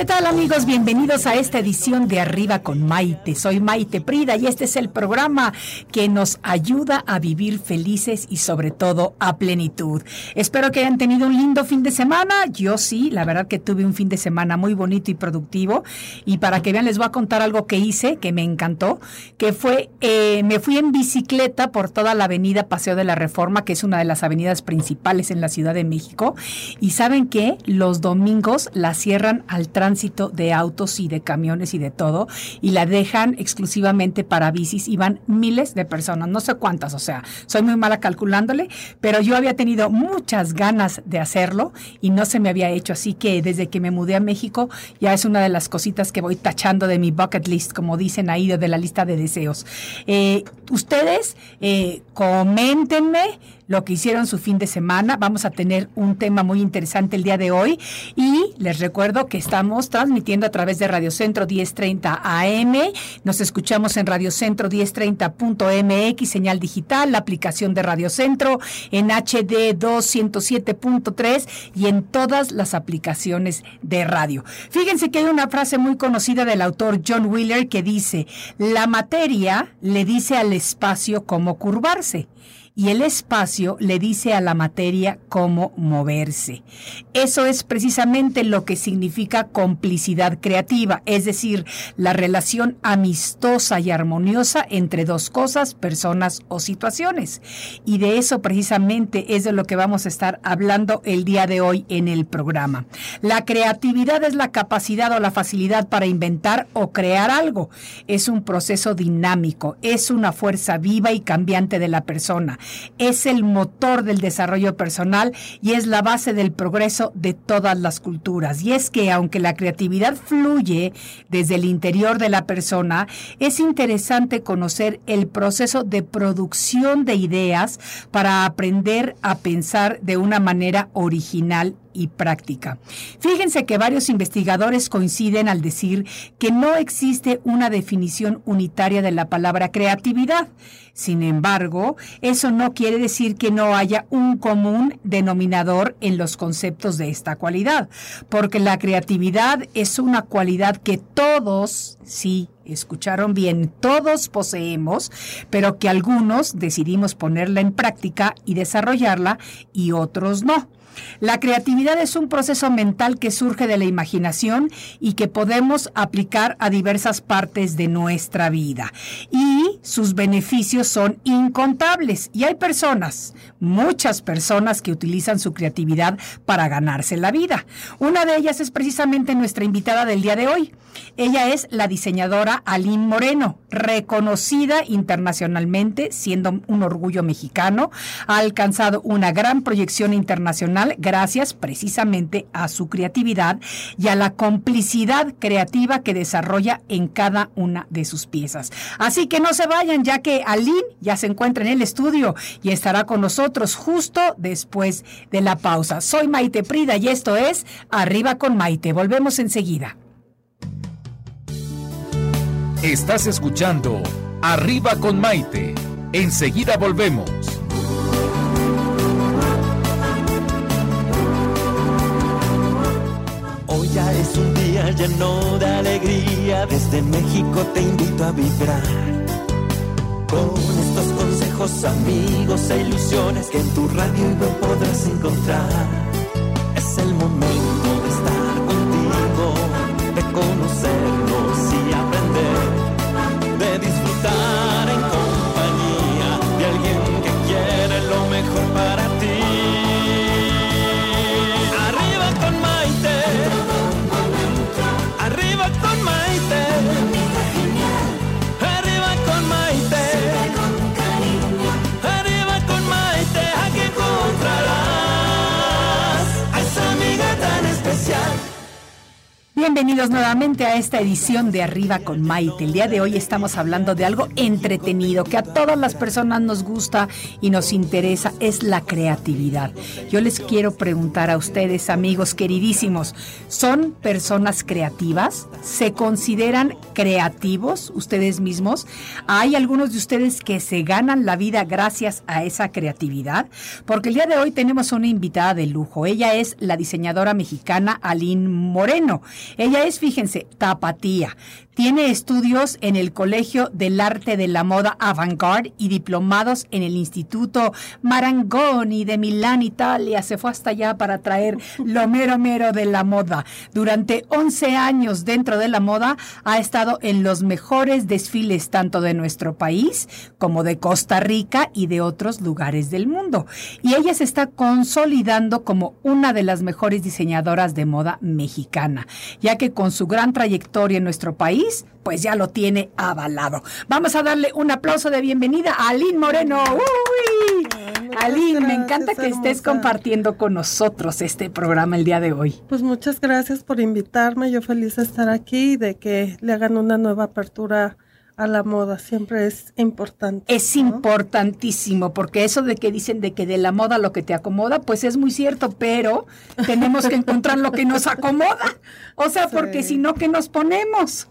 ¿Qué tal amigos? Bienvenidos a esta edición de Arriba con Maite. Soy Maite Prida y este es el programa que nos ayuda a vivir felices y sobre todo a plenitud. Espero que hayan tenido un lindo fin de semana. Yo sí, la verdad que tuve un fin de semana muy bonito y productivo. Y para que vean les voy a contar algo que hice que me encantó, que fue, eh, me fui en bicicleta por toda la avenida Paseo de la Reforma, que es una de las avenidas principales en la Ciudad de México. Y saben que los domingos la cierran al tránsito de autos y de camiones y de todo y la dejan exclusivamente para bicis y van miles de personas, no sé cuántas, o sea, soy muy mala calculándole, pero yo había tenido muchas ganas de hacerlo y no se me había hecho, así que desde que me mudé a México ya es una de las cositas que voy tachando de mi bucket list, como dicen ahí, de la lista de deseos. Eh, ustedes eh, coméntenme lo que hicieron su fin de semana. Vamos a tener un tema muy interesante el día de hoy y les recuerdo que estamos transmitiendo a través de Radio Centro 1030 AM. Nos escuchamos en Radio Centro 1030.mx, señal digital, la aplicación de Radio Centro en HD 207.3 y en todas las aplicaciones de radio. Fíjense que hay una frase muy conocida del autor John Wheeler que dice, la materia le dice al espacio cómo curvarse y el espacio le dice a la materia cómo moverse. Eso es precisamente lo que significa complicidad creativa, es decir, la relación amistosa y armoniosa entre dos cosas, personas o situaciones. Y de eso precisamente es de lo que vamos a estar hablando el día de hoy en el programa. La creatividad es la capacidad o la facilidad para inventar o crear algo. Es un proceso dinámico, es una fuerza viva y cambiante de la persona es el motor del desarrollo personal y es la base del progreso de todas las culturas. Y es que aunque la creatividad fluye desde el interior de la persona, es interesante conocer el proceso de producción de ideas para aprender a pensar de una manera original y práctica. Fíjense que varios investigadores coinciden al decir que no existe una definición unitaria de la palabra creatividad. Sin embargo, eso no quiere decir que no haya un común denominador en los conceptos de esta cualidad, porque la creatividad es una cualidad que todos, sí, escucharon bien, todos poseemos, pero que algunos decidimos ponerla en práctica y desarrollarla y otros no. La creatividad es un proceso mental que surge de la imaginación y que podemos aplicar a diversas partes de nuestra vida. Y sus beneficios son incontables. Y hay personas, muchas personas que utilizan su creatividad para ganarse la vida. Una de ellas es precisamente nuestra invitada del día de hoy. Ella es la diseñadora Aline Moreno, reconocida internacionalmente, siendo un orgullo mexicano. Ha alcanzado una gran proyección internacional gracias precisamente a su creatividad y a la complicidad creativa que desarrolla en cada una de sus piezas. Así que no se vayan, ya que Aline ya se encuentra en el estudio y estará con nosotros justo después de la pausa. Soy Maite Prida y esto es Arriba con Maite. Volvemos enseguida. Estás escuchando Arriba con Maite. Enseguida volvemos. Lleno de alegría. Desde México te invito a vibrar. Con estos consejos, amigos e ilusiones que en tu radio podrás encontrar. Es el momento de estar contigo, de conocernos y aprender, Bienvenidos nuevamente a esta edición de Arriba con Maite. El día de hoy estamos hablando de algo entretenido que a todas las personas nos gusta y nos interesa, es la creatividad. Yo les quiero preguntar a ustedes, amigos queridísimos, ¿son personas creativas? ¿Se consideran creativos ustedes mismos? ¿Hay algunos de ustedes que se ganan la vida gracias a esa creatividad? Porque el día de hoy tenemos una invitada de lujo. Ella es la diseñadora mexicana Aline Moreno. Ella es, fíjense, tapatía. Tiene estudios en el Colegio del Arte de la Moda Avant-Garde y diplomados en el Instituto Marangoni de Milán, Italia. Se fue hasta allá para traer lo mero mero de la moda. Durante 11 años dentro de la moda ha estado en los mejores desfiles tanto de nuestro país como de Costa Rica y de otros lugares del mundo. Y ella se está consolidando como una de las mejores diseñadoras de moda mexicana, ya que con su gran trayectoria en nuestro país, pues ya lo tiene avalado. Vamos a darle un aplauso de bienvenida a Aline Moreno. ¡Uy! Aline, me encanta que estés compartiendo con nosotros este programa el día de hoy. Pues muchas gracias por invitarme. Yo feliz de estar aquí y de que le hagan una nueva apertura a la moda. Siempre es importante. Es ¿no? importantísimo, porque eso de que dicen de que de la moda lo que te acomoda, pues es muy cierto, pero tenemos que encontrar lo que nos acomoda. O sea, porque si no, ¿qué nos ponemos?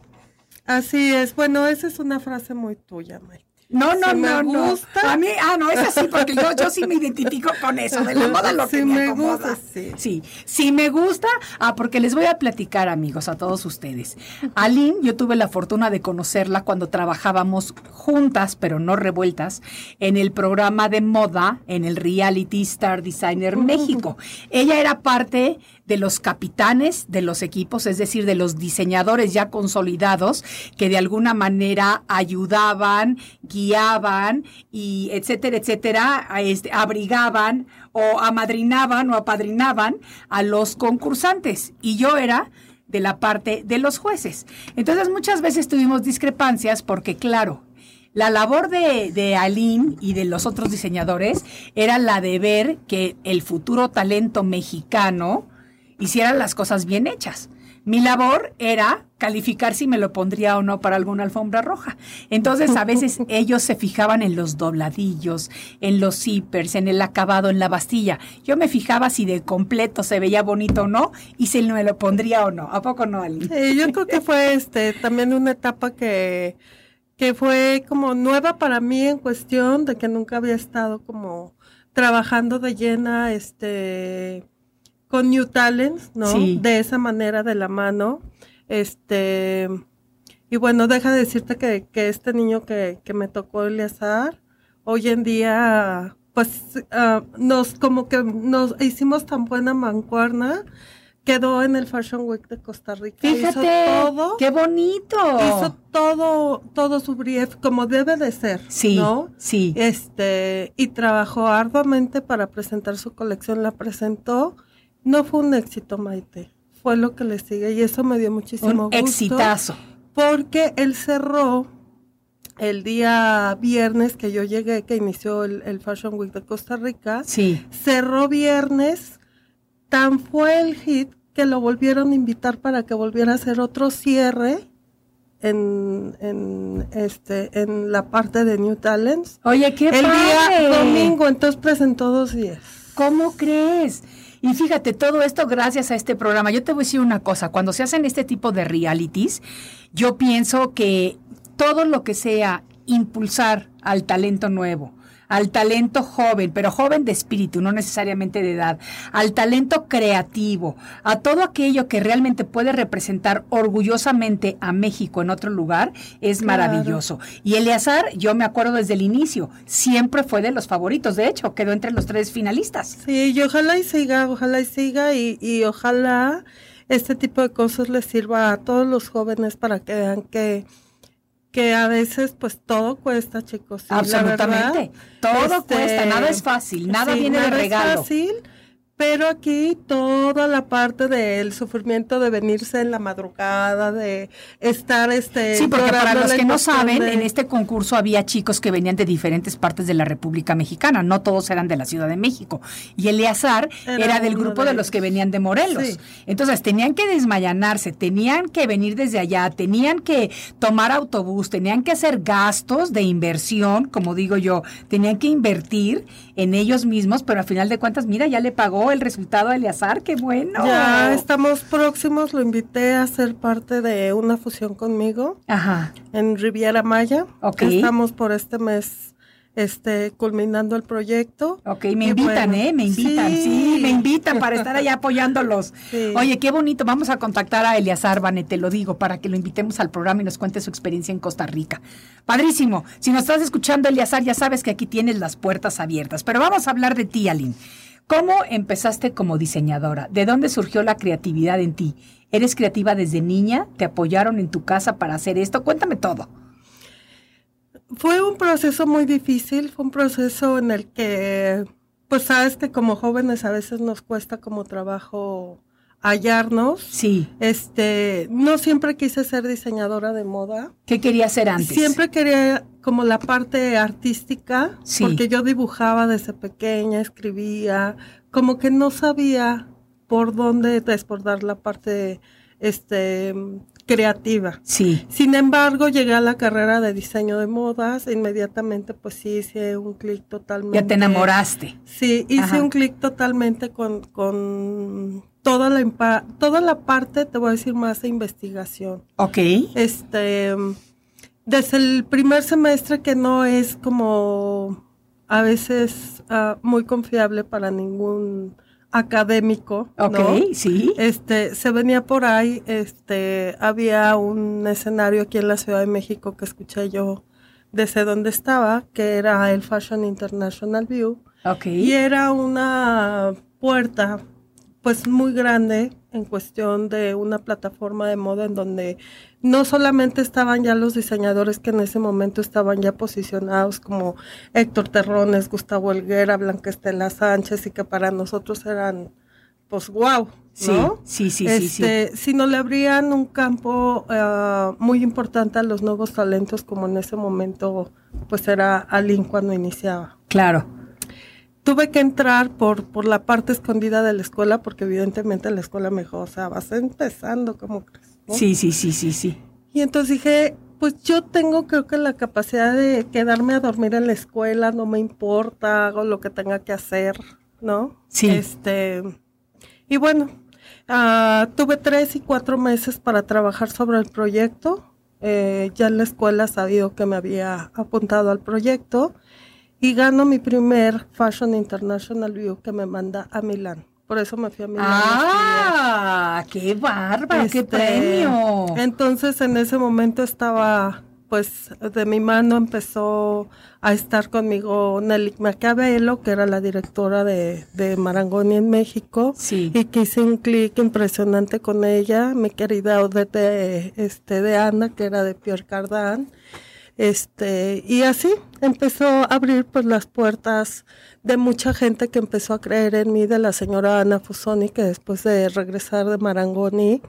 Así es. Bueno, esa es una frase muy tuya, Mike. No, no, Si me no, no. gusta. A mí, ah, no, es así, porque yo, yo sí me identifico con eso, de la moda lo que me, me acomoda. gusta, sí. sí. Sí, me gusta. Ah, porque les voy a platicar, amigos, a todos ustedes. Aline, yo tuve la fortuna de conocerla cuando trabajábamos juntas, pero no revueltas, en el programa de moda, en el Reality Star Designer México. Ella era parte de los capitanes de los equipos, es decir, de los diseñadores ya consolidados que de alguna manera ayudaban, guiaban y etcétera, etcétera, este, abrigaban o amadrinaban o apadrinaban a los concursantes. Y yo era de la parte de los jueces. Entonces muchas veces tuvimos discrepancias porque, claro, la labor de, de Aline y de los otros diseñadores era la de ver que el futuro talento mexicano hiciera las cosas bien hechas. Mi labor era calificar si me lo pondría o no para alguna alfombra roja. Entonces, a veces ellos se fijaban en los dobladillos, en los zippers, en el acabado, en la bastilla. Yo me fijaba si de completo se veía bonito o no y si me lo pondría o no. ¿A poco no, Aline? Sí, yo creo que fue este también una etapa que, que fue como nueva para mí en cuestión de que nunca había estado como trabajando de llena este con New Talents, ¿no? Sí. De esa manera de la mano. Este y bueno, deja de decirte que, que este niño que, que me tocó Eleazar, hoy en día pues ah, nos como que nos hicimos tan buena mancuerna quedó en el Fashion Week de Costa Rica. Fíjate, hizo todo, qué bonito. hizo todo, todo su brief como debe de ser, Sí, ¿no? sí. Este, y trabajó arduamente para presentar su colección, la presentó. No fue un éxito, Maite. Fue lo que le sigue y eso me dio muchísimo Un gusto. exitazo. Porque él cerró el día viernes que yo llegué, que inició el, el Fashion Week de Costa Rica Sí. cerró viernes, tan fue el hit que lo volvieron a invitar para que volviera a hacer otro cierre en, en, este, en la parte de New Talents. Oye, qué el padre. día domingo, entonces presentó dos días. ¿Cómo crees? Y fíjate, todo esto gracias a este programa. Yo te voy a decir una cosa, cuando se hacen este tipo de realities, yo pienso que todo lo que sea impulsar al talento nuevo, al talento joven, pero joven de espíritu, no necesariamente de edad, al talento creativo, a todo aquello que realmente puede representar orgullosamente a México en otro lugar, es maravilloso. Y Eleazar, yo me acuerdo desde el inicio, siempre fue de los favoritos, de hecho, quedó entre los tres finalistas. Sí, y ojalá y siga, ojalá y siga, y, y ojalá este tipo de cosas les sirva a todos los jóvenes para que vean que que a veces pues todo cuesta, chicos. Absolutamente. todo este, cuesta, nada es fácil, nada viene de regalo. Es fácil, pero aquí toda la parte del sufrimiento de venirse en la madrugada, de estar este. Sí, porque para los que no saben, en este concurso había chicos que venían de diferentes partes de la República Mexicana, no todos eran de la Ciudad de México. Y Eleazar era, del grupo de, los que venían de Morelos. Entonces tenían que desmayanarse, tenían que venir desde allá, tenían que tomar autobús, tenían que hacer gastos de inversión, como digo yo, tenían que invertir en ellos mismos, pero al final de cuentas, mira, ya le pagó el resultado de Eleazar, qué bueno. Ya estamos próximos, lo invité a ser parte de una fusión conmigo Ajá. en Riviera Maya. Ok. Estamos por este mes este, culminando el proyecto. Ok, me invitan, ¿eh? Me invitan, sí. me invitan para estar allá apoyándolos. Oye, qué bonito, vamos a contactar a Eliazar Bane, te lo digo, para que lo invitemos al programa y nos cuente su experiencia en Costa Rica. Padrísimo, si nos estás escuchando, Eliazar, ya sabes que aquí tienes las puertas abiertas, pero vamos a hablar de ti, Aline. ¿Cómo empezaste como diseñadora? ¿De dónde surgió la creatividad en ti? ¿Eres creativa desde niña? ¿Te apoyaron en tu casa para hacer esto? Cuéntame todo. Fue un proceso muy difícil, fue un proceso en el que, pues sabes que como jóvenes a veces nos cuesta como trabajo hallarnos. Sí. Este, no siempre quise ser diseñadora de moda. ¿Qué quería ser antes? Siempre quería como la parte artística, Sí. porque yo dibujaba desde pequeña, escribía, como que no sabía por dónde desbordar la parte este creativa. Sí. Sin embargo, llegué a la carrera de diseño de modas, e inmediatamente pues sí hice un clic totalmente. Ya te enamoraste. Sí, hice Ajá. un clic totalmente con, con toda la toda la parte, te voy a decir más de investigación. Ok. Este, desde el primer semestre que no es como a veces ah, muy confiable para ningún académico, Ok, ¿no? sí. Este, se venía por ahí, este, había un escenario aquí en la Ciudad de México que escuché yo desde donde estaba, que era el Fashion International View, Ok. y era una puerta, pues muy grande en cuestión de una plataforma de moda en donde no solamente estaban ya los diseñadores que en ese momento estaban ya posicionados como Héctor Terrones, Gustavo Helguera, Blanca Estela Sánchez y que para nosotros eran, pues wow, Sí, ¿no? sí, sí, sí, sí. Este, sino le abrían un campo eh, muy importante a los nuevos talentos como en ese momento pues era Alin cuando iniciaba. Claro. Tuve que entrar por, por la parte escondida de la escuela porque evidentemente la escuela me dijo, o sea, vas empezando, ¿cómo crees? no? Sí, sí, sí, sí, sí. Y entonces dije, pues yo tengo creo que la capacidad de quedarme a dormir en la escuela, no me importa, hago lo que tenga que hacer, ¿no? Sí. Este, y bueno, ah, tuve tres y cuatro meses para trabajar sobre el proyecto. Eh, ya en la escuela sabido que me había apuntado al proyecto y gano mi primer Fashion International View que me manda a Milán. Por eso me fui a Milán. Ah, qué bárbaro, qué Este, premio. Entonces en ese momento estaba, pues de mi mano empezó a estar conmigo Nelly Maquiavelo, que era la directora de, de Marangoni en México. Sí. Y que hice un clic impresionante con ella, mi querida Odette este, de Ana, que era de Pierre Cardin. Este, y así empezó a abrir pues las puertas de mucha gente que empezó a creer en mí, de la señora Ana Fusoni, que después de regresar de Marangoni,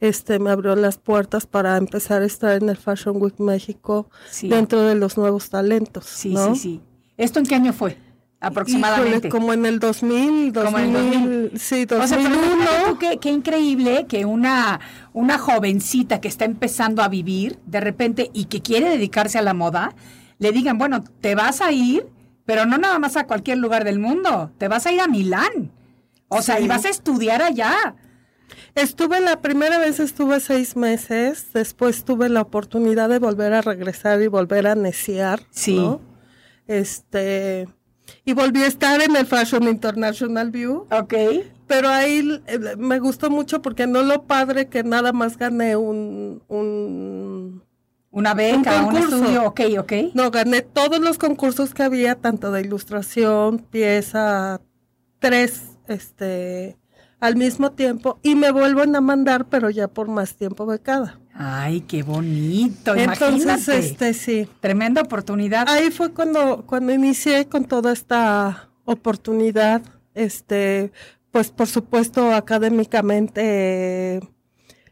este, me abrió las puertas para empezar a estar en el Fashion Week México Sí. dentro de los nuevos talentos. Sí, ¿no? sí, sí. ¿Esto en qué año fue? Aproximadamente. Híjole, como en el 2000, 2000, Como en el 2000. sí, O sea, pero 2001. tú qué, qué increíble que una, una jovencita que está empezando a vivir de repente y que quiere dedicarse a la moda, le digan, bueno, te vas a ir, pero no nada más a cualquier lugar del mundo, te vas a ir a Milán. O sea, Sí. y vas a estudiar allá. Estuve la primera vez estuve seis meses, después tuve la oportunidad de volver a regresar y volver a neciar, Sí. ¿no? Este y volví a estar en el Fashion International View, Ok. pero ahí eh, me gustó mucho porque no lo padre que nada más gané un, un Una beca, un, concurso. estudio, ok, ok. no gané todos los concursos que había, tanto de ilustración, pieza, tres, este, al mismo tiempo, y me vuelven a mandar, pero ya por más tiempo becada. Ay, qué bonito, Entonces, imagínate. este, sí. Tremenda oportunidad. Ahí fue cuando, cuando inicié con toda esta oportunidad, este, pues por supuesto académicamente, eh,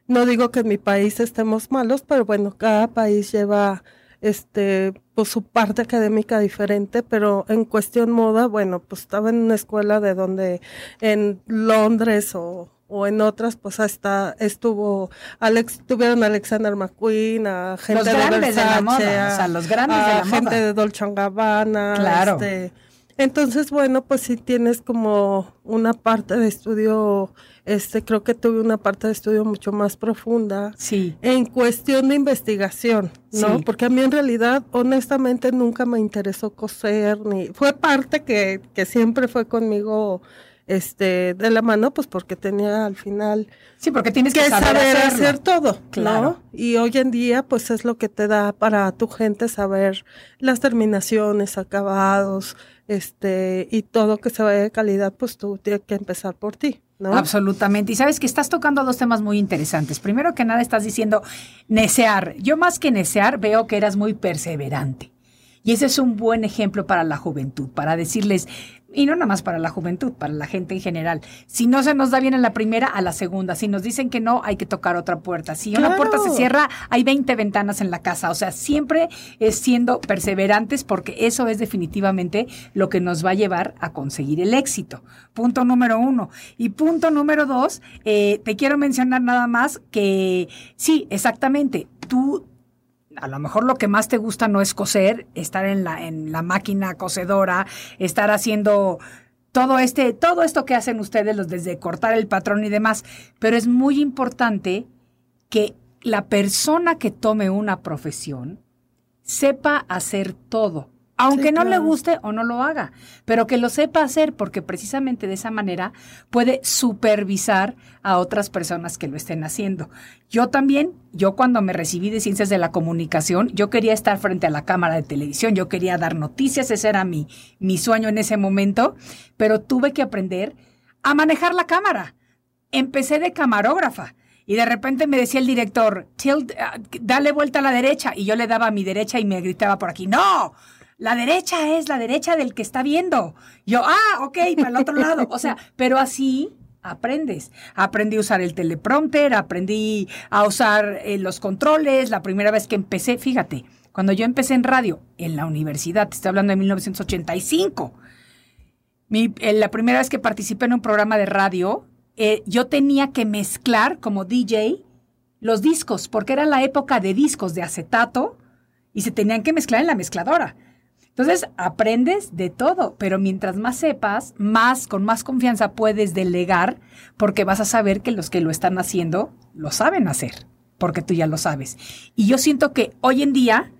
no digo que en mi país estemos malos, pero bueno, cada país lleva este pues su parte académica diferente, pero en cuestión moda, bueno, pues estaba en una escuela de donde en Londres o, o en otras, pues hasta estuvo Alex, tuvieron a Alexander McQueen, a gente Los grandes de la moda, a- o sea, los grandes de la gente moda. de Dolce Gabbana, Claro. este, entonces, bueno, pues sí tienes como una parte de estudio, este, creo que tuve una parte de estudio mucho más profunda Sí. en cuestión de investigación, ¿no? Sí. Porque a mí en realidad, honestamente, nunca me interesó coser, ni fue parte que, que siempre fue conmigo, este, de la mano, pues porque tenía al final Sí, porque tienes que, que saber, hacer todo, Claro. ¿no? Y hoy en día, pues es lo que te da para tu gente saber las terminaciones, acabados, este, y todo que se vaya de calidad, pues tú tienes que empezar por ti, ¿no? Absolutamente. Y sabes que estás tocando dos temas muy interesantes. Primero que nada estás diciendo necear. Yo más que necear veo que eras muy perseverante. Y ese es un buen ejemplo para la juventud, para decirles, y no nada más para la juventud, para la gente en general. Si no se nos da bien en la primera, a la segunda. Si nos dicen que no, hay que tocar otra puerta. Si una puerta se cierra, hay 20 ventanas en la casa. O sea, siempre es siendo perseverantes porque eso es definitivamente lo que nos va a llevar a conseguir el éxito. Punto número uno. Y punto número dos, eh, te quiero mencionar nada más que sí, exactamente. Tú a lo mejor lo que más te gusta no es coser, estar en la, en la máquina cocedora, estar haciendo todo este, todo esto que hacen ustedes, los desde cortar el patrón y demás. Pero es muy importante que la persona que tome una profesión sepa hacer todo. Aunque Sí, no le guste o no lo haga, pero que lo sepa hacer porque precisamente de esa manera puede supervisar a otras personas que lo estén haciendo. Yo también, yo cuando me recibí de ciencias de la comunicación, yo quería estar frente a la cámara de televisión, yo quería dar noticias, ese era mi, mi sueño en ese momento, pero tuve que aprender a manejar la cámara. Empecé de camarógrafa. Y de repente me decía el director, "Tilt, ah, dale vuelta a la derecha. Y yo le daba a mi derecha y me gritaba por aquí, no, la derecha es la derecha del que está viendo. Yo, ah, ok, para el otro lado. O sea, pero así aprendes. Aprendí a usar el teleprompter, aprendí a usar eh, los controles. La primera vez que empecé, fíjate, cuando yo empecé en radio, en la universidad, te estoy hablando de 1985. Mi- eh, la primera vez que participé en un programa de radio, eh, yo tenía que mezclar como DJ los discos, porque era la época de discos de acetato y se tenían que mezclar en la mezcladora. Entonces, aprendes de todo, pero mientras más sepas, más, con más confianza puedes delegar, porque vas a saber que los que lo están haciendo lo saben hacer, porque tú ya lo sabes. Y yo siento que hoy en día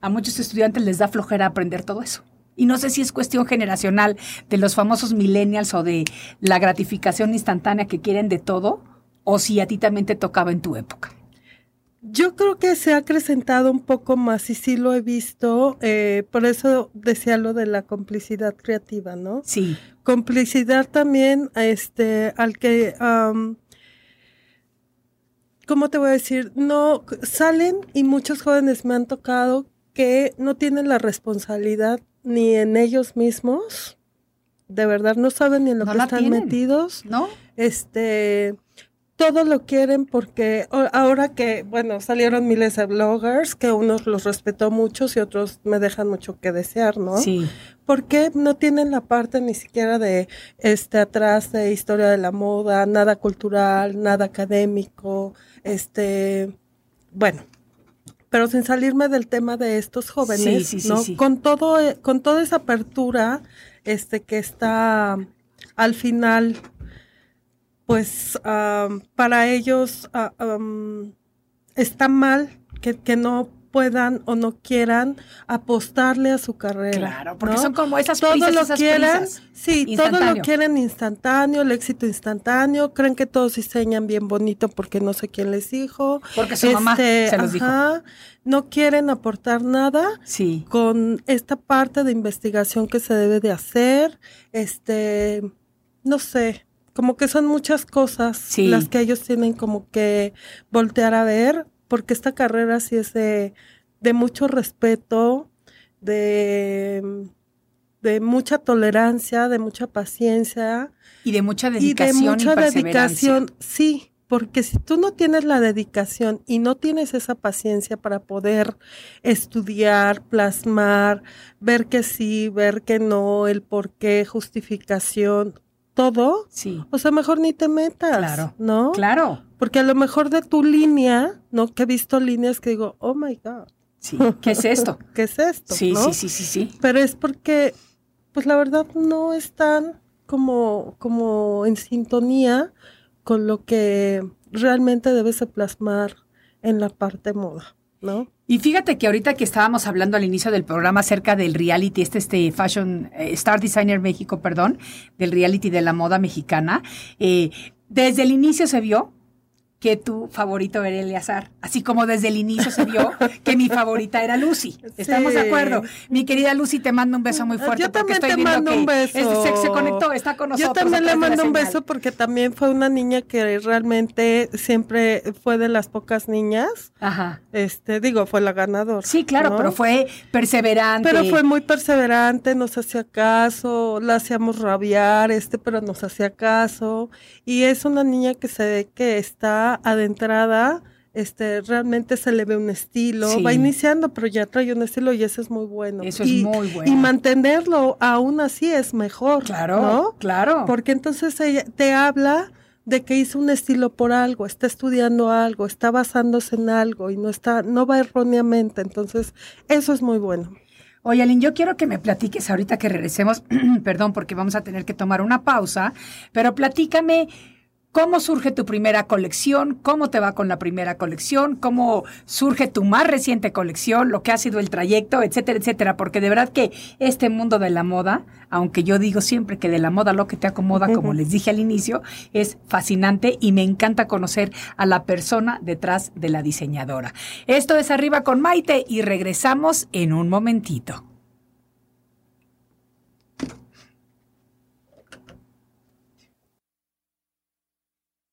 a muchos estudiantes les da flojera aprender todo eso. Y no sé si es cuestión generacional de los famosos millennials o de la gratificación instantánea que quieren de todo, o si a ti también te tocaba en tu época. Yo creo que se ha acrecentado un poco más y sí lo he visto, eh, por eso decía lo de la complicidad creativa, ¿no? Sí, Complicidad también, este, al que, ¿cómo te voy a decir? No, salen y muchos jóvenes me han tocado que no tienen la responsabilidad ni en ellos mismos, de verdad no saben ni en lo No que están tienen. metidos ¿no? este todo lo quieren porque ahora que bueno salieron miles de bloggers que unos los respetó muchos y otros me dejan mucho que desear no Sí. porque no tienen la parte ni siquiera de este atrás de historia de la moda nada cultural nada académico este bueno pero sin salirme del tema de estos jóvenes Sí, sí, sí, no sí. con todo con toda esa apertura este que está al final pues para ellos está mal que, que no puedan o no quieran apostarle a su carrera. Claro, porque ¿no? son como esas todo prisas, lo esas quieren, prisas. sí, todo lo quieren instantáneo, el éxito instantáneo, creen que todos diseñan bien bonito porque no sé quién les dijo. Porque su mamá se los dijo. ajá, No quieren aportar nada Sí. con esta parte de investigación que se debe de hacer, este, no sé, como que son muchas cosas Sí. las que ellos tienen como que voltear a ver, porque esta carrera sí es de, de mucho respeto, de, de mucha tolerancia, de mucha paciencia Y de mucha y de dedicación y, mucha perseverancia. dedicación, sí, porque si tú no tienes la dedicación y no tienes esa paciencia para poder estudiar, plasmar, ver que sí, ver que no, el por qué, justificación, todo, Sí. o sea, mejor ni te metas, Claro, ¿no? Claro. Porque a lo mejor de tu línea, ¿no? Que he visto líneas que digo, oh my God, Sí. ¿Qué es esto? ¿qué es esto? Sí, ¿no? sí, sí, sí, sí. Pero es porque, pues la verdad no están como, como en sintonía con lo que realmente debes de plasmar en la parte moda, ¿no? Y fíjate que ahorita que estábamos hablando al inicio del programa acerca del reality, este, este Fashion eh, Star Designer México, perdón, del reality de la moda mexicana, eh, desde el inicio se vio que tu favorito era Eleazar, así como desde el inicio se vio que mi favorita era Lucy. ¿Estamos de acuerdo? Mi querida Lucy, te mando un beso muy fuerte Yo también estoy te mando que un beso. es- se, se conectó, está con nosotros. Yo también le mando un beso porque también fue una niña que realmente siempre fue de las pocas niñas. Ajá. Este, digo, fue la ganadora. Sí, claro, ¿no? pero fue perseverante. Pero fue muy perseverante, nos hacía caso, la hacíamos rabiar, este, pero nos hacía caso. Y es una niña que se ve que está adentrada, este, realmente se le ve un estilo, Sí. va iniciando, pero ya trae un estilo y eso es muy bueno. Eso es muy bueno. Y mantenerlo aún así es mejor. Claro, ¿no? claro. Porque entonces ella te habla de que hizo un estilo por algo, está estudiando algo, está basándose en algo y no está, no va erróneamente. Entonces, eso es muy bueno. Oye, Aline, yo quiero que me platiques ahorita que regresemos, perdón, porque vamos a tener que tomar una pausa, pero platícame cómo surge tu primera colección, cómo te va con la primera colección, cómo surge tu más reciente colección, lo que ha sido el trayecto, etcétera, etcétera, porque de verdad que este mundo de la moda, aunque yo digo siempre que de la moda lo que te acomoda, como les dije al inicio, es fascinante y me encanta conocer a la persona detrás de la diseñadora. Esto es Arriba con Maite y regresamos en un momentito.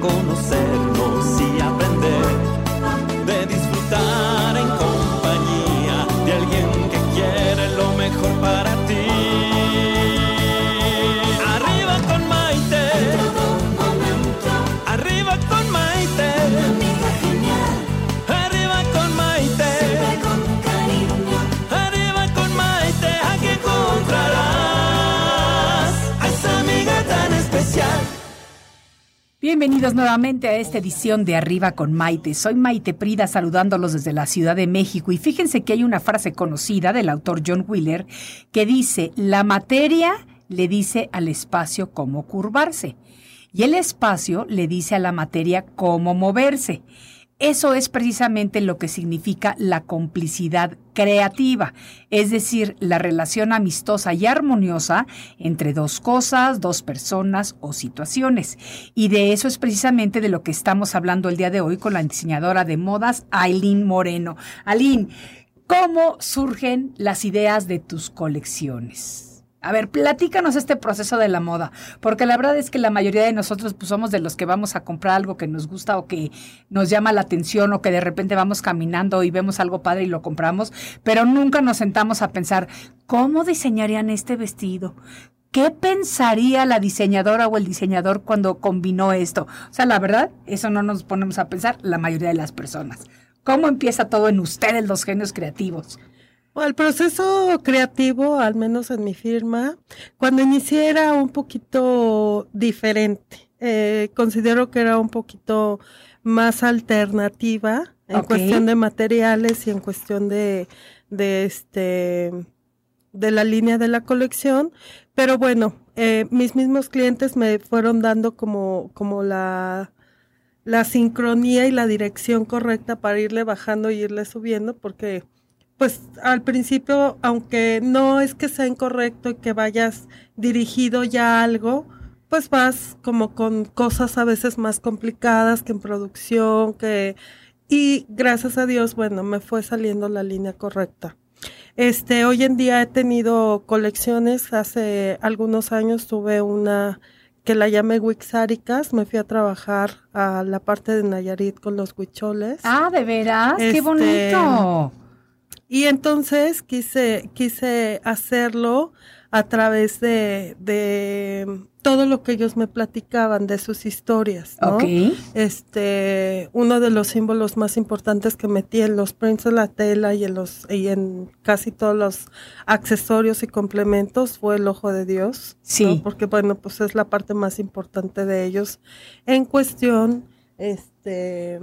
conocernos y aprender, de disfrutar Bienvenidos nuevamente a esta edición de Arriba con Maite. Soy Maite Prida saludándolos desde la Ciudad de México y fíjense que hay una frase conocida del autor John Wheeler que dice, la materia le dice al espacio cómo curvarse y el espacio le dice a la materia cómo moverse. Eso es precisamente lo que significa la complicidad creativa, es decir, la relación amistosa y armoniosa entre dos cosas, dos personas o situaciones. Y de eso es precisamente de lo que estamos hablando el día de hoy con la diseñadora de modas, Aileen Moreno. Aileen, ¿cómo surgen las ideas de tus colecciones? A ver, platícanos este proceso de la moda, porque la verdad es que la mayoría de nosotros pues, somos de los que vamos a comprar algo que nos gusta o que nos llama la atención o que de repente vamos caminando y vemos algo padre y lo compramos, pero nunca nos sentamos a pensar, ¿cómo diseñarían este vestido? ¿Qué pensaría la diseñadora o el diseñador cuando combinó esto? O sea, la verdad, eso no nos ponemos a pensar la mayoría de las personas. ¿Cómo empieza todo en ustedes, los genios creativos? El proceso creativo, al menos en mi firma, cuando inicié era un poquito diferente. Eh, considero que era un poquito más alternativa en cuestión de materiales y en cuestión de, de este de la línea de la colección, pero bueno, eh, mis mismos clientes me fueron dando como, como la, la sincronía y la dirección correcta para irle bajando y irle subiendo, porque pues al principio, aunque no es que sea incorrecto y que vayas dirigido ya a algo, pues vas como con cosas a veces más complicadas que en producción, que y gracias a Dios, bueno, me fue saliendo la línea correcta. Este, hoy en día he tenido colecciones, hace algunos años tuve una que la llamé Wixáricas, me fui a trabajar a la parte de Nayarit con los huicholes. Ah, de veras, qué este, bonito. Y entonces quise, quise hacerlo a través de, de todo lo que ellos me platicaban de sus historias, ¿no? Este, uno de los símbolos más importantes que metí en los prints de la tela y en los y en casi todos los accesorios y complementos fue el ojo de Dios, sí, porque bueno, pues es la parte más importante de ellos. En cuestión, este,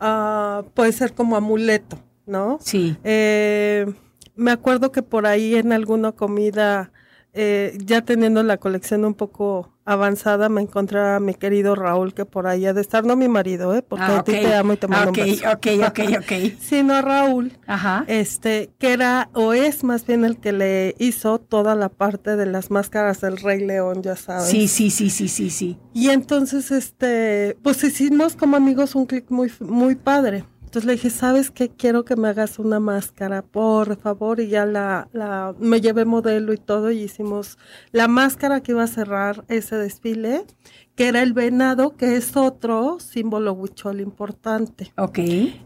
uh, puede ser como amuleto, ¿no? Sí. Eh, me acuerdo que por ahí en alguna comida, eh, ya teniendo la colección un poco avanzada, me encontré a mi querido Raúl, que por ahí ha de estar, no mi marido, ¿eh? porque ah, a ti te amo y te mando okay, un beso. Ok, ok, ok, Sino Raúl, Ajá. este, que era, o es más bien el que le hizo toda la parte de las máscaras del Rey León, ya sabes. Sí, sí, sí, sí, sí, sí. Y entonces, este, pues hicimos como amigos un clic muy, muy padre. Entonces le dije, ¿sabes qué? Quiero que me hagas una máscara, por favor. Y ya la, la, me llevé modelo y todo y hicimos la máscara que iba a cerrar ese desfile, que era el venado, que es otro símbolo huichol importante. Ok.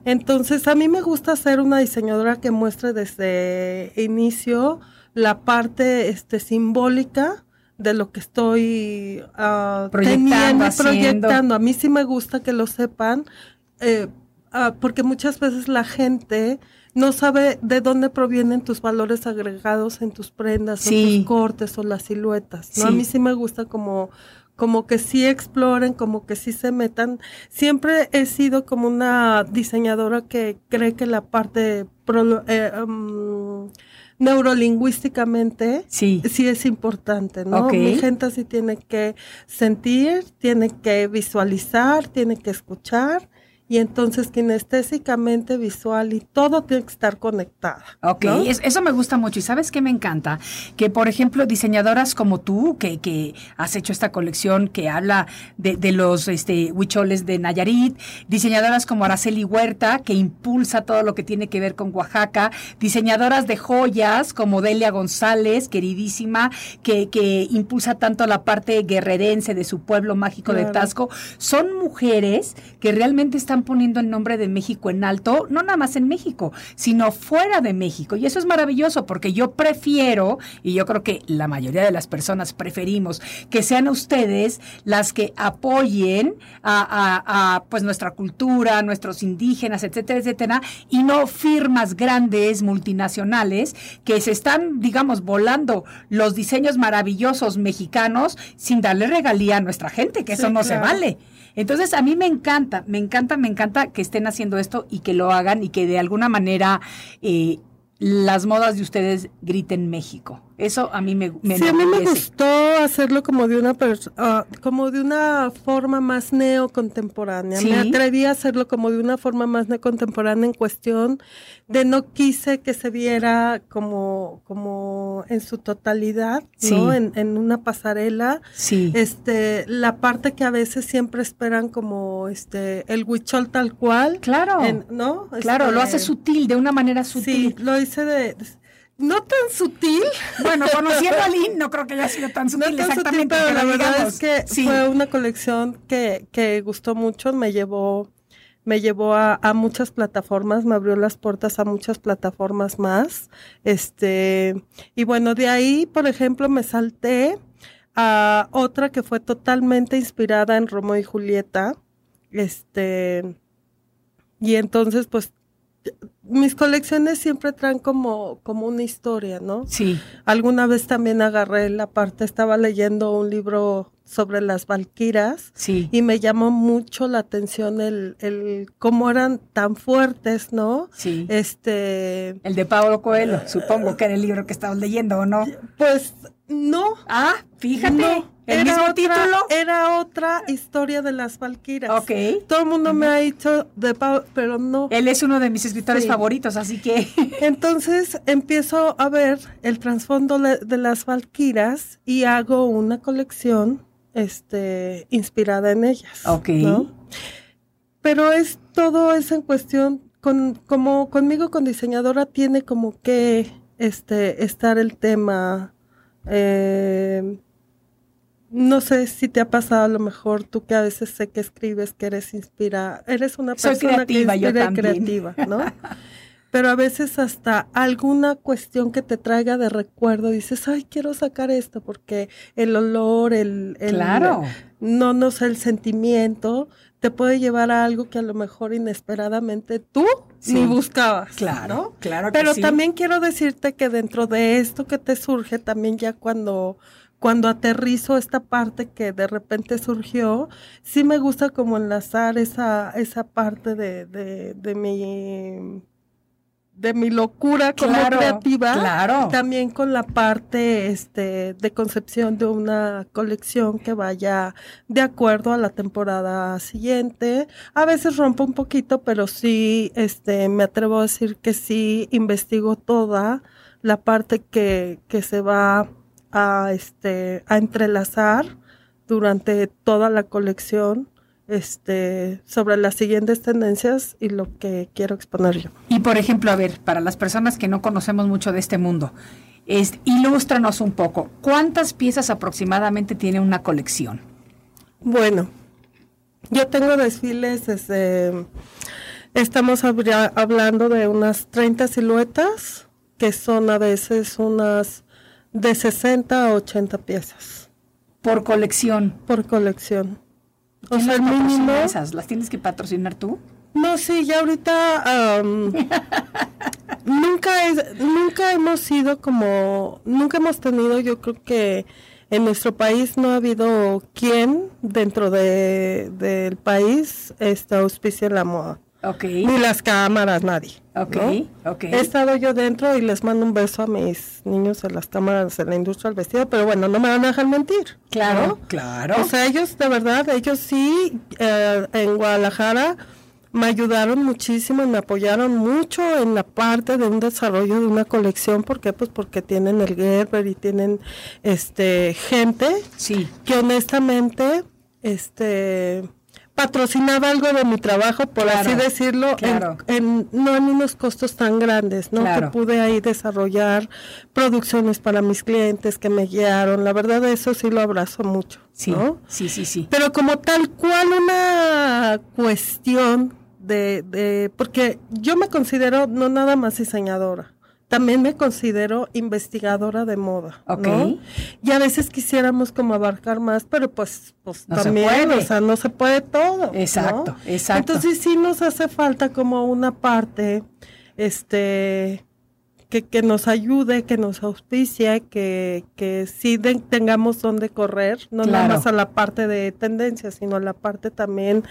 Entonces a mí me gusta ser una diseñadora que muestre desde inicio la parte este, simbólica de lo que estoy uh, proyectando, proyectando. A mí sí me gusta que lo sepan. Eh, Ah, porque muchas veces la gente no sabe de dónde provienen tus valores agregados en tus prendas, o tus cortes o las siluetas. ¿no? A mí sí me gusta como como que sí exploren, como que sí se metan. Siempre he sido como una diseñadora que cree que la parte eh, um, neurolingüísticamente sí. sí es importante, ¿no? Mi gente sí tiene que sentir, tiene que visualizar, tiene que escuchar y entonces kinestésicamente, visual y todo tiene que estar conectada. Ok, eso me gusta mucho. ¿Y sabes qué me encanta? Que, por ejemplo, diseñadoras como tú, que, que has hecho esta colección que habla de, de los este, huicholes de Nayarit, diseñadoras como Araceli Huerta, que impulsa todo lo que tiene que ver con Oaxaca, diseñadoras de joyas como Delia González, queridísima, que, que impulsa tanto la parte guerrerense de su pueblo mágico de Tasco, son mujeres que realmente están poniendo el nombre de México en alto, no nada más en México, sino fuera de México. Y eso es maravilloso porque yo prefiero, y yo creo que la mayoría de las personas preferimos, que sean ustedes las que apoyen a, pues nuestra cultura, nuestros indígenas, etcétera, etcétera, y no firmas grandes multinacionales que se están, digamos, volando los diseños maravillosos mexicanos sin darle regalía a nuestra gente, que eso no se vale. Entonces, a mí me encanta, me encanta, me encanta que estén haciendo esto y que lo hagan y que de alguna manera eh, las modas de ustedes griten México. Eso a mí me, me Sí, a mí me gustó hacerlo como de una uh, como de una forma más neocontemporánea. Me atreví a hacerlo como de una forma más neocontemporánea en cuestión de no quise que se viera como como en su totalidad, ¿no? En, en, una pasarela. Sí. Este, la parte que a veces siempre esperan como este el huichol tal cual. Claro. ¿No? claro, lo hace este, sutil, de una manera sutil. Sí, lo hice de no tan sutil. Bueno, conociendo a Lynn, no creo que haya sido tan sutil, exactamente. pero, la verdad es que fue una colección que, que gustó mucho, me llevó me llevó a, a, muchas plataformas, me abrió las puertas a muchas plataformas más. Este, y bueno, de ahí, por ejemplo, me salté a otra que fue totalmente inspirada en Romeo y Julieta. Este, y entonces, pues, mis colecciones siempre traen como, como una historia, ¿no? Sí. Alguna vez también agarré la parte, estaba leyendo un libro sobre las Valquiras. Sí. Y me llamó mucho la atención el, el cómo eran tan fuertes, ¿no? Sí. Este. El de Pablo Coelho, supongo que era el libro que estabas leyendo, ¿o no? Pues no. Ah, fíjate. No, el era mismo otra, título. Era otra historia de las Valquiras. Ok. Todo el mundo me ha dicho de Pablo, pero no. Él es uno de mis escritores Sí. favoritos, así que. Entonces empiezo a ver el trasfondo de las Valquiras y hago una colección este, inspirada en ellas. Ok. ¿no? Pero es todo es en cuestión, con, como conmigo con diseñadora tiene como que este, estar el tema. eh, no sé si te ha pasado a lo mejor tú que a veces sé que escribes, que eres inspira, eres una Soy persona creativa, que inspira creativa, ¿no? Pero a veces hasta alguna cuestión que te traiga de recuerdo, dices, ay, quiero sacar esto, porque el olor, el, el Claro. no, no sé, el sentimiento, te puede llevar a algo que a lo mejor inesperadamente tú Sí. ni buscabas. Claro, ¿no? claro que Pero sí. también quiero decirte que dentro de esto que te surge, también ya cuando, cuando aterrizo esta parte que de repente surgió, sí me gusta como enlazar esa, esa parte de, de, de mi de mi locura como Claro, creativa claro. también con la parte este de concepción de una colección que vaya de acuerdo a la temporada siguiente a veces rompo un poquito pero sí este me atrevo a decir que sí investigo toda la parte que, que se va a este a entrelazar durante toda la colección este sobre las siguientes tendencias y lo que quiero exponer yo Y por ejemplo, a ver, para las personas que no conocemos mucho de este mundo, es, ilústranos un poco. ¿Cuántas piezas aproximadamente tiene una colección? Bueno, yo tengo desfiles desde, estamos habría- hablando de unas 30 siluetas, que son a veces unas de 60 a 80 piezas Por colección. por colección. O ¿Quién sea, el las patrocina mínimo... esas? ¿Las tienes que patrocinar tú? No, sí, ya ahorita nunca es, nunca hemos sido como, nunca hemos tenido, yo creo que en nuestro país no ha habido quien dentro de, del país este, auspicie la moda. Ok, Ni las cámaras, nadie. ok, ¿no? ok. He estado yo dentro y les mando un beso a mis niños de las cámaras de la industria del vestido, pero bueno, no me van a dejar mentir. Claro, ¿no? claro. O sea, ellos de verdad, ellos sí, eh, en Guadalajara me ayudaron muchísimo y me apoyaron mucho en la parte de un desarrollo de una colección. ¿Por qué? Pues porque tienen el Gerber y tienen este gente sí, que honestamente este patrocinaba algo de mi trabajo, por Claro, así decirlo, en- en, no en unos costos tan grandes, ¿no? Claro. Que pude ahí desarrollar producciones para mis clientes que me guiaron. La verdad, eso sí lo abrazo mucho, sí, ¿no? sí, sí, sí. Pero como tal cual una cuestión de, de, porque yo me considero no nada más diseñadora, también me considero investigadora de moda. ¿no? Y a veces quisiéramos como abarcar más, pero pues, pues No también, o sea, no se puede todo. ¿no? Exacto, exacto. Entonces sí nos hace falta como una parte, este, que, que nos ayude, que nos auspicie, que, que sí de- tengamos donde correr, no nada más a la parte de tendencias, sino a la parte también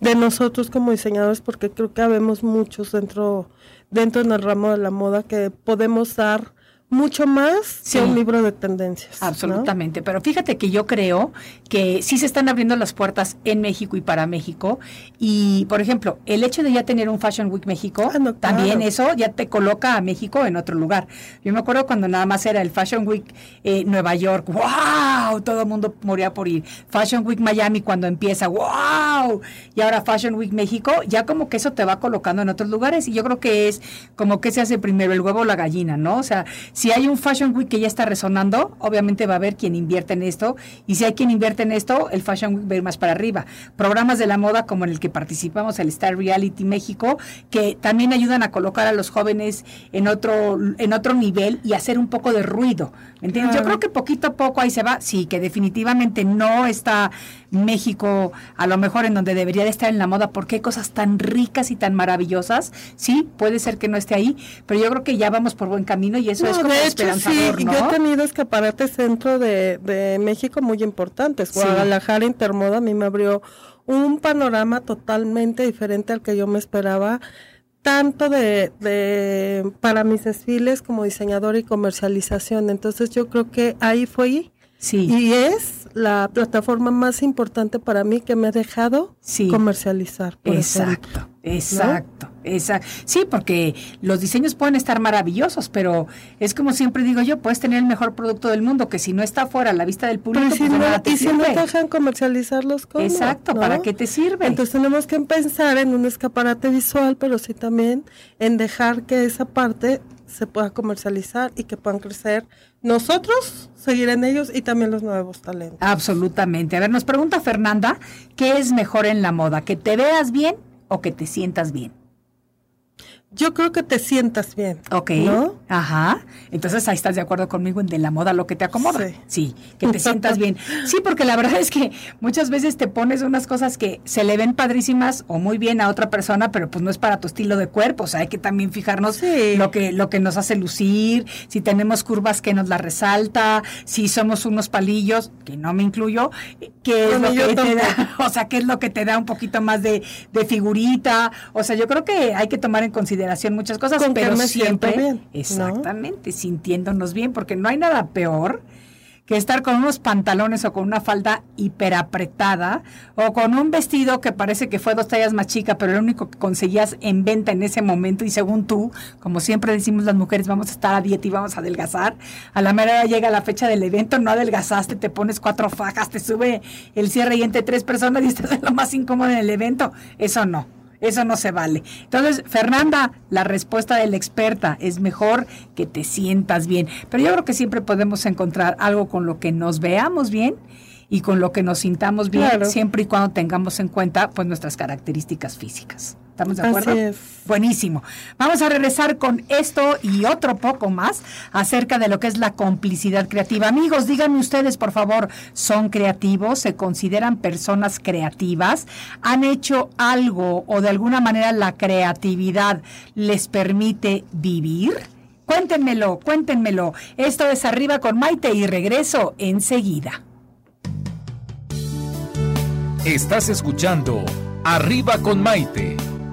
de nosotros como diseñadores, porque creo que habemos muchos dentro, dentro en el ramo de la moda que podemos dar mucho más Sí. que un libro de tendencias. ¿no? Absolutamente, pero fíjate que yo creo que sí se están abriendo las puertas en México y para México. Y, por ejemplo, el hecho de ya tener un Fashion Week México, Ah, no, claro. también eso ya te coloca a México en otro lugar. Yo me acuerdo cuando nada más era el Fashion Week eh, Nueva York, ¡wow! Todo el mundo moría por ir. Fashion Week Miami cuando empieza, ¡wow! Y ahora Fashion Week México, ya como que eso te va colocando en otros lugares. Y yo creo que es como que se hace primero el huevo o la gallina, ¿no? O sea, si hay un Fashion Week que ya está resonando, obviamente va a haber quien invierte en esto. Y si hay quien invierte en esto, el Fashion Week va a ir más para arriba. Programas de la moda como en el que participamos, el Star Reality México, que también ayudan a colocar a los jóvenes en otro, en otro nivel y hacer un poco de ruido. ¿Me ¿Entiendes? Yo creo que poquito a poco ahí se va. Sí, que definitivamente no está México a lo mejor en donde debería de estar en la moda porque hay cosas tan ricas y tan maravillosas. Sí, puede ser que no esté ahí, pero yo creo que ya vamos por buen camino y eso es como de hecho, sí, yo he tenido escaparates centro de, de México muy importantes. Guadalajara Intermoda a mí me abrió un panorama totalmente diferente al que yo me esperaba tanto de, de, para mis desfiles como diseñador y comercialización. Entonces yo creo que ahí fue sí. y es la plataforma más importante para mí que me ha dejado comercializar. Exacto, exacto. Exacto. Sí, porque los diseños pueden estar maravillosos, pero es como siempre digo yo, puedes tener el mejor producto del mundo, que si no está fuera a la vista del público, pues no, y si no dejan comercializarlos, ¿cómo? Exacto, ¿para qué te sirve? Entonces tenemos que pensar en un escaparate visual, pero sí también en dejar que esa parte se pueda comercializar y que puedan crecer nosotros, seguir en ellos y también los nuevos talentos. Absolutamente. A ver, nos pregunta Fernanda, ¿qué es mejor en la moda? ¿Que te veas bien o que te sientas bien? Yo creo que te sientas bien. Ok. ¿no? Ajá. Entonces ahí estás de acuerdo conmigo en de la moda lo que te acomoda. Sí. sí. que te sientas bien. Sí, porque la verdad es que muchas veces te pones unas cosas que se le ven padrísimas o muy bien a otra persona, pero pues no es para tu estilo de cuerpo. O sea, hay que también fijarnos lo que lo que nos hace lucir, si tenemos curvas que nos la resalta, si somos unos palillos, que no me incluyo, qué es lo que te da, o sea, qué es lo que te da un poquito más de, de figurita. O sea, yo creo que hay que tomar en consideración muchas cosas, pero siempre exactamente sintiéndonos bien, porque no hay nada peor que estar con unos pantalones o con una falda hiperapretada o con un vestido que parece que fue dos tallas más chica, pero lo único que conseguías en venta en ese momento y según tú, como siempre decimos las mujeres, vamos a estar a dieta y vamos a adelgazar, a la mera hora llega la fecha del evento, no adelgazaste, te pones cuatro fajas, te sube el cierre y entre tres personas y estás lo más incómodo en el evento, eso no. Eso no se vale. Entonces, Fernanda, la respuesta de la experta es mejor que te sientas bien. Pero yo creo que siempre podemos encontrar algo con lo que nos veamos bien y con lo que nos sintamos bien, siempre y cuando tengamos en cuenta pues nuestras características físicas. ¿Estamos de acuerdo? Buenísimo. Vamos a regresar con esto y otro poco más acerca de lo que es la complicidad creativa. Amigos, díganme ustedes, por favor, ¿son creativos? ¿Se consideran personas creativas? ¿Han hecho algo o de alguna manera la creatividad les permite vivir? Cuéntenmelo, cuéntenmelo. Esto es Arriba con Maite y regreso enseguida. Estás escuchando Arriba con Maite.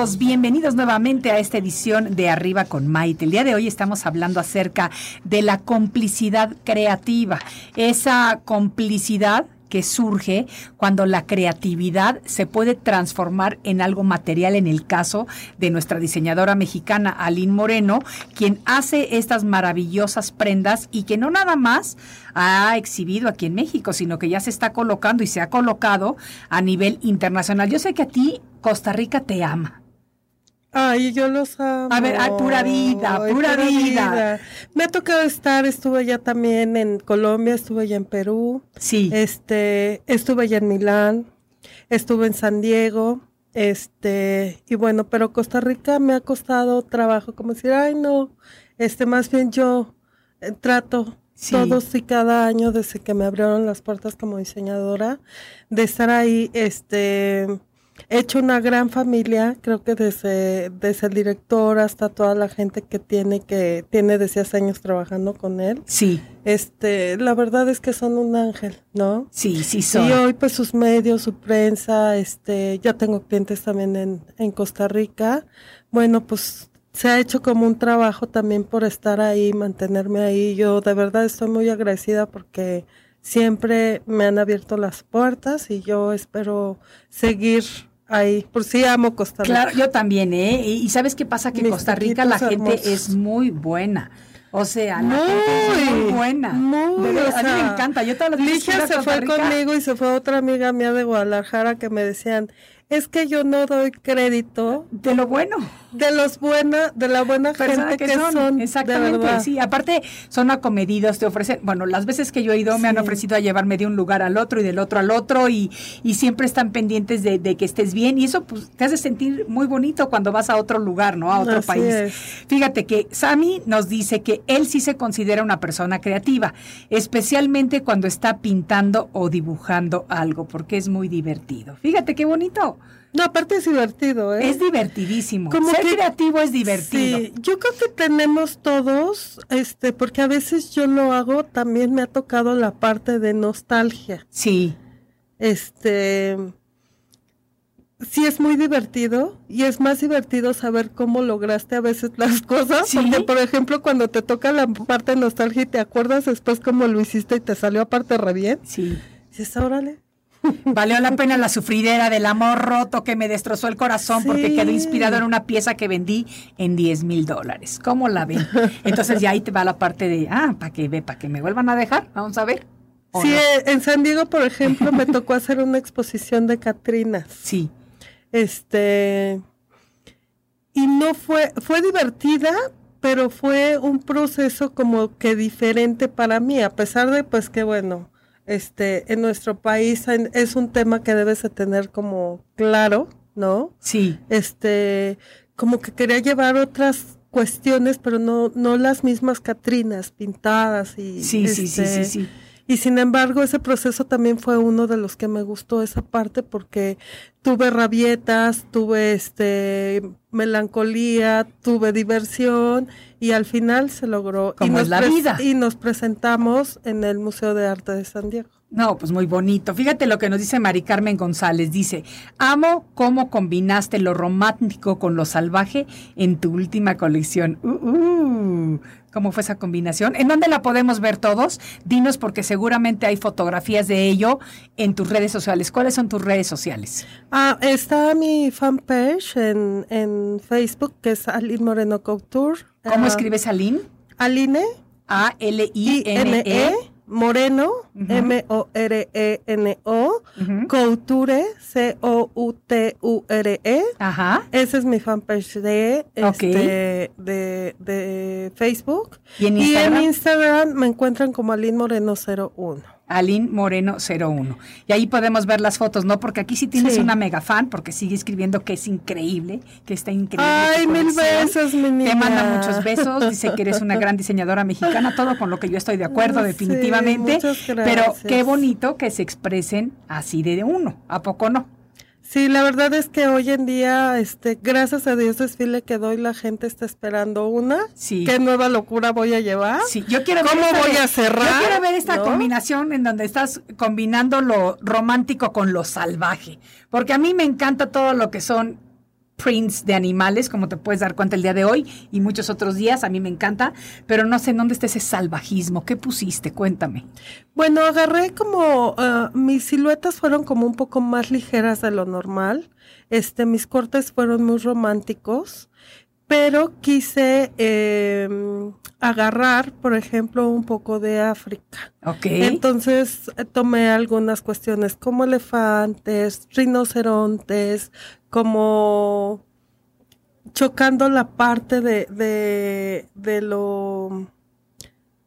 Bienvenidos nuevamente a esta edición de Arriba con Maite. El día de hoy estamos hablando acerca de la complicidad creativa, esa complicidad que surge cuando la creatividad se puede transformar en algo material en el caso de nuestra diseñadora mexicana Aline Moreno, quien hace estas maravillosas prendas y que no nada más ha exhibido aquí en México, sino que ya se está colocando y se ha colocado a nivel internacional. Yo sé que a ti Costa Rica te ama. Ay, yo los amo. A ver, ay, pura vida, pura, vida. Me ha tocado estar, estuve ya también en Colombia, estuve ya en Perú. Sí. Este, estuve ya en Milán, estuve en San Diego, este, y bueno, pero Costa Rica me ha costado trabajo, como decir, ay no, este, más bien yo eh, trato todos y cada año desde que me abrieron las puertas como diseñadora, de estar ahí, este, he hecho una gran familia, creo que desde, desde el director hasta toda la gente que tiene, que tiene desde hace años trabajando con él. Sí. Este, la verdad es que son un ángel, ¿no? Sí, sí son. Y hoy pues sus medios, su prensa, este, ya tengo clientes también en, en Costa Rica. Bueno, pues se ha hecho como un trabajo también por estar ahí, mantenerme ahí. Yo de verdad estoy muy agradecida porque siempre me han abierto las puertas y yo espero seguir ahí. Por si amo Costa Rica. Claro, yo también, ¿eh? Y sabes qué pasa que en Costa Rica la gente es muy buena. O sea, la gente es muy buena. Muy, verdad, o a mí me sea, encanta. Yo todas las Ligia se fue Rica- conmigo y se fue otra amiga mía de Guadalajara que me decían, es que yo no doy crédito de lo bueno. de los buena, de la buena personas gente que, son, exactamente, sí, aparte son acomedidos, te ofrecen, bueno, las veces que yo he ido me han ofrecido a llevarme de un lugar al otro y del otro al otro y, y siempre están pendientes de, de que estés bien y eso pues te hace sentir muy bonito cuando vas a otro lugar, ¿no? A otro Así país. es. Fíjate que Sami nos dice que él sí se considera una persona creativa, especialmente cuando está pintando o dibujando algo, porque es muy divertido. Fíjate qué bonito. No, aparte es divertido, ¿eh? Es divertidísimo. Como Ser que- creativo es divertido. Sí, yo creo que tenemos todos, este, porque a veces yo lo hago, también me ha tocado la parte de nostalgia. Sí. Este, sí es muy divertido y es más divertido saber cómo lograste a veces las cosas, Sí. porque por ejemplo cuando te toca la parte de nostalgia y te acuerdas después cómo lo hiciste y te salió aparte re bien, Sí. dices, órale. Valió la pena la sufridera del amor roto que me destrozó el corazón porque quedó inspirado en una pieza que vendí en 10 mil dólares. ¿Cómo la ven? Entonces ya ahí te va la parte de, ah, para que ve, para que me vuelvan a dejar. Vamos a ver. ¿O Sí, no? eh, en San Diego, por ejemplo, me tocó hacer una exposición de Catrinas. Sí. Este y no fue fue divertida, pero fue un proceso como que diferente para mí, a pesar de pues que bueno, este en nuestro país es un tema que debes de tener como claro, ¿no? Sí. Este como que quería llevar otras cuestiones, pero no no las mismas Catrinas pintadas y Sí, sí, sí, este, sí, sí. Y sin embargo, ese proceso también fue uno de los que me gustó esa parte porque tuve rabietas, tuve este melancolía, tuve diversión y al final se logró. Como y nos es la vida. Y nos presentamos en el Museo de Arte de San Diego. No, pues muy bonito. Fíjate lo que nos dice Mari Carmen González. Dice, amo cómo combinaste lo romántico con lo salvaje en tu última colección. Uh, uh. ¿Cómo fue esa combinación? ¿En dónde la podemos ver todos? Dinos porque seguramente hay fotografías de ello en tus redes sociales. ¿Cuáles son tus redes sociales? Ah, está mi fanpage en, en Facebook que es Aline Moreno Couture. ¿Cómo Ah, escribes Aline? Aline A-L-I-N-E. I-N-E Moreno. M-O-R-E-N-O, Ujú. Couture, C-O-U-T-U-R-E. Ajá. Ese es mi fanpage de, este, de, de Facebook. ¿Y en Y Instagram? en Instagram me encuentran como Aline Moreno 01. Aline Moreno 01. Y ahí podemos ver las fotos, ¿no? Porque aquí sí tienes Sí. una mega fan, porque sigue escribiendo que es increíble, que está increíble. Ay, mil besos, mi niña. Te manda muchos besos, dice que eres una gran diseñadora mexicana, todo con lo que yo estoy de acuerdo, Sí, definitivamente. Pero qué bonito que se expresen así de uno, ¿a poco no? Sí, la verdad es que hoy en día, este, gracias a Dios desfile que doy, la gente está esperando una. Sí. ¿Qué nueva locura voy a llevar? Sí, yo quiero ver ¿Cómo esta voy de- a cerrar? Yo quiero ver esta ¿No? combinación en donde estás combinando lo romántico con lo salvaje, porque a mí me encanta todo lo que son prints de animales, como te puedes dar cuenta el día de hoy y muchos otros días, a mí me encanta, pero no sé en dónde está ese salvajismo. ¿Qué pusiste? Cuéntame. Bueno, agarré como, ah, mis siluetas fueron como un poco más ligeras de lo normal. Este, mis cortes fueron muy románticos, pero quise eh, agarrar, por ejemplo, un poco de África. Ok. Entonces eh, tomé algunas cuestiones como elefantes, rinocerontes, como chocando la parte de, de, de lo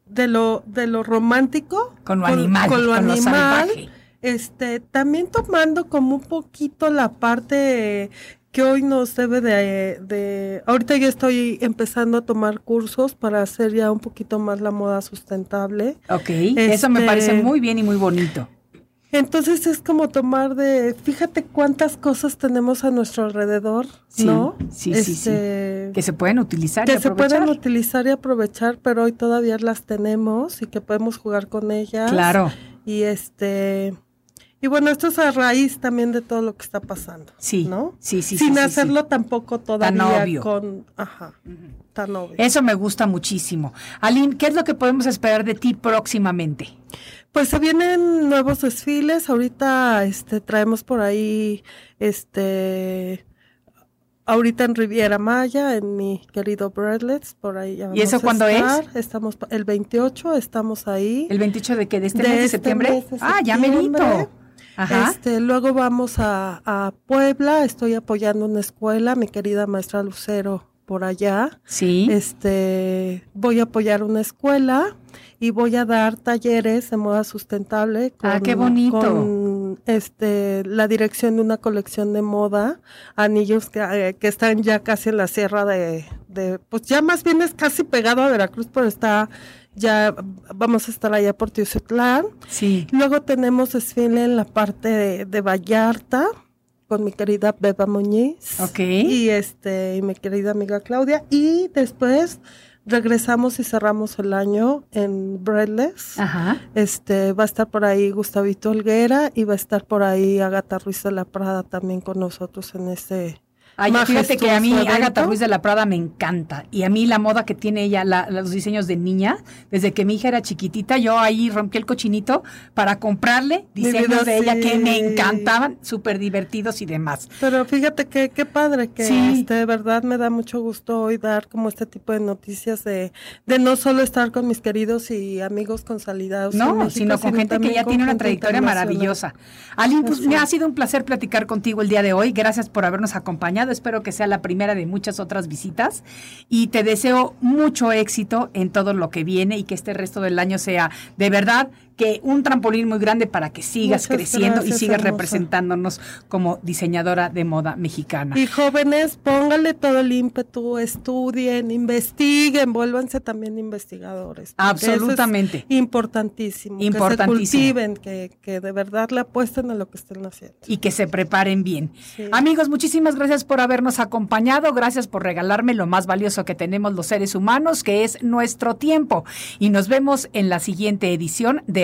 de lo de lo romántico Con lo animal, con lo con animal este también tomando como un poquito la parte que hoy nos debe de, de, ahorita ya estoy empezando a tomar cursos para hacer ya un poquito más la moda sustentable. Ok, eso me Este, parece muy bien y muy bonito. Entonces es como tomar de, fíjate cuántas cosas tenemos a nuestro alrededor, Sí, ¿no? sí, sí, sí. Este, Que se pueden utilizar y que se aprovechar. pueden utilizar y aprovechar, pero hoy todavía las tenemos y que podemos jugar con ellas. Claro, Y este y bueno, esto es a raíz también de todo lo que está pasando. sí. ¿No? Sí, sí, sí, Sin sí, sí. hacerlo tampoco todavía obvio. con ajá, tan obvio. Eso me gusta muchísimo. Aline, ¿qué es lo que podemos esperar de ti próximamente? Pues se vienen nuevos desfiles. Ahorita este traemos por ahí este ahorita en Riviera Maya, en mi querido Bradlets, por ahí ya ¿Y eso cuándo es? Estamos el 28, estamos ahí. ¿El 28 de qué? ¿De este De mes de este septiembre? mes de Ah, ya merito. Ajá. Este, luego vamos a, a Puebla, estoy apoyando una escuela, mi querida maestra Lucero por allá. sí. Este, voy a apoyar una escuela y voy a dar talleres de moda sustentable con, Ah, qué bonito. con, este, la dirección de una colección de moda, anillos que, eh, que están ya casi en la sierra de, de, pues ya más bien es casi pegado a Veracruz, pero está ya, vamos a estar allá por Tiucitlán. sí. Luego tenemos desfile en la parte de, de Vallarta con mi querida Beba Muñiz. Ok. Y este, y mi querida amiga Claudia. Y después regresamos y cerramos el año en Breadless. Ajá. Este, va a estar por ahí Gustavito Olguera y va a estar por ahí Agatha Ruiz de la Prada también con nosotros en ese Ay, fíjate que a mí Agatha. Ruiz de la Prada me encanta. Y a mí la moda que tiene ella, la- los diseños de niña, desde que mi hija era chiquitita, yo ahí rompí el cochinito para comprarle diseños vida, de ella que me encantaban, súper divertidos y demás. Pero fíjate que qué padre que Sí. este, de verdad me da mucho gusto hoy dar como este tipo de noticias de, de no solo estar con mis queridos y amigos consolidados. No, México, sino con gente que ya tiene una trayectoria maravillosa. Aline, pues Así me ha sido un placer platicar contigo el día de hoy. Gracias por habernos acompañado. Espero que sea la primera de muchas otras visitas. Y te deseo mucho éxito en todo lo que viene y que este resto del año sea de verdad que un trampolín muy grande para que sigas Muchas creciendo y sigas hermosa. representándonos como diseñadora de moda mexicana. Y jóvenes, pónganle todo el ímpetu, estudien, investiguen, vuélvanse también investigadores. porque eso es Absolutamente. importantísimo. Importantísimo. Que se cultiven, que, que de verdad le apuesten a lo que estén haciendo. y que se preparen bien. Sí. Amigos, muchísimas gracias por habernos acompañado, gracias por regalarme lo más valioso que tenemos los seres humanos, que es nuestro tiempo. Y nos vemos en la siguiente edición de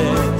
y